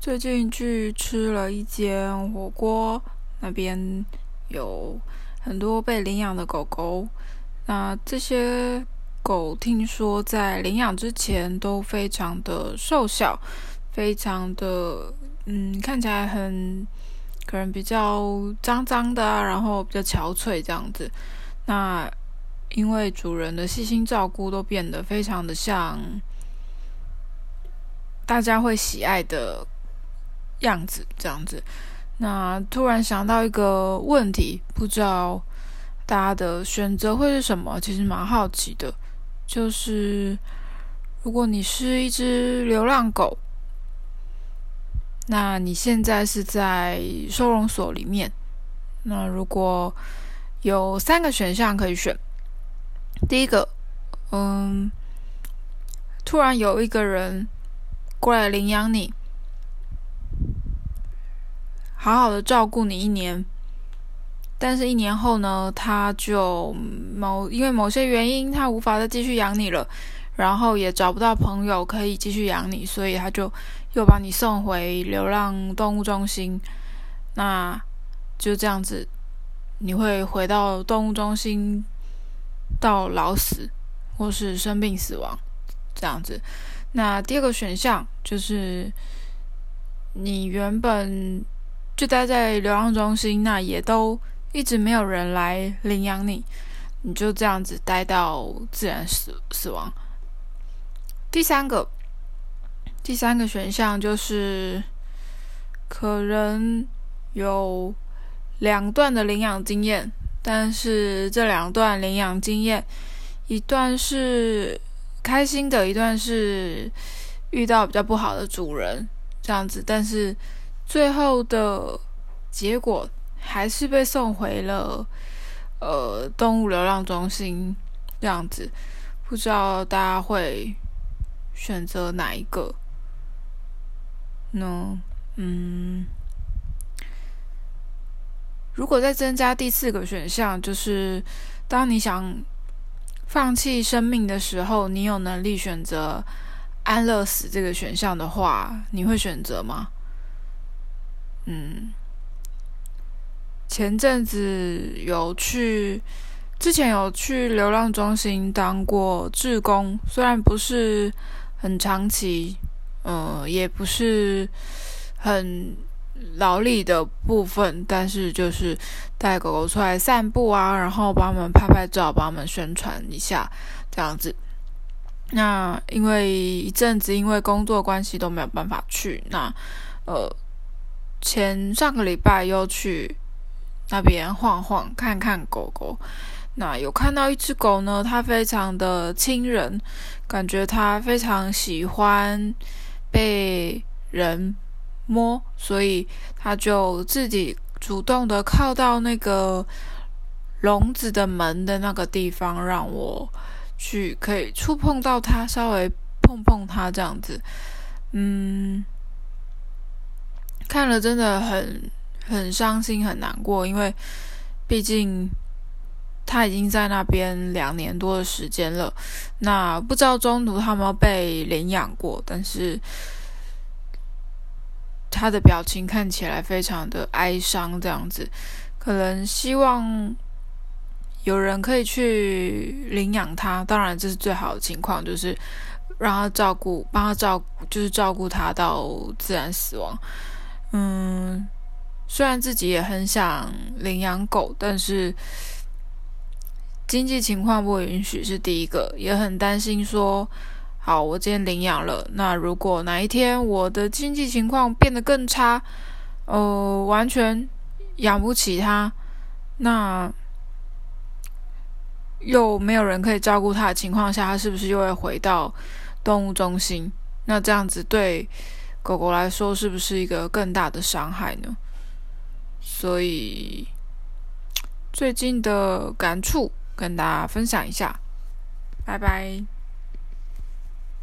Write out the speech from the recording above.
最近去吃了一间火锅，那边有很多被领养的狗狗。那这些狗听说在领养之前都非常的瘦小，非常的嗯，看起来很可能比较脏脏的啊，然后比较憔悴这样子。那因为主人的细心照顾，都变得非常的像大家会喜爱的样子，这样子。那突然想到一个问题，不知道大家的选择会是什么？其实蛮好奇的，就是如果你是一只流浪狗，那你现在是在收容所里面，那如果有三个选项可以选。第一个，嗯，突然有一个人过来领养你，好好的照顾你一年，但是，一年后呢，他就某因为某些原因，他无法再继续养你了，然后也找不到朋友可以继续养你，所以他就又把你送回流浪动物中心。那就这样子，你会回到动物中心。到老死，或是生病死亡，这样子。那第二个选项就是，你原本就待在流浪中心，那也都一直没有人来领养你，你就这样子待到自然死死亡。第三个，第三个选项就是，可能有两段的领养经验。但是这两段领养经验，一段是开心的，一段是遇到比较不好的主人这样子。但是最后的结果还是被送回了呃动物流浪中心这样子。不知道大家会选择哪一个呢？嗯。如果再增加第四个选项，就是当你想放弃生命的时候，你有能力选择安乐死这个选项的话，你会选择吗？嗯，前阵子有去，之前有去流浪中心当过志工，虽然不是很长期，嗯，也不是很。劳力的部分，但是就是带狗狗出来散步啊，然后帮他们拍拍照，帮他们宣传一下这样子。那因为一阵子因为工作关系都没有办法去，那呃前上个礼拜又去那边晃晃看看狗狗。那有看到一只狗呢，它非常的亲人，感觉它非常喜欢被人。摸，所以他就自己主动的靠到那个笼子的门的那个地方，让我去可以触碰到它，稍微碰碰它这样子。嗯，看了真的很很伤心，很难过，因为毕竟他已经在那边两年多的时间了。那不知道中途他有没有被领养过，但是。他的表情看起来非常的哀伤，这样子，可能希望有人可以去领养他。当然，这是最好的情况，就是让他照顾，帮他照顾，就是照顾他到自然死亡。嗯，虽然自己也很想领养狗，但是经济情况不允许，是第一个，也很担心说。好，我今天领养了。那如果哪一天我的经济情况变得更差，呃，完全养不起它，那又没有人可以照顾它的情况下，它是不是又会回到动物中心？那这样子对狗狗来说，是不是一个更大的伤害呢？所以最近的感触跟大家分享一下，拜拜。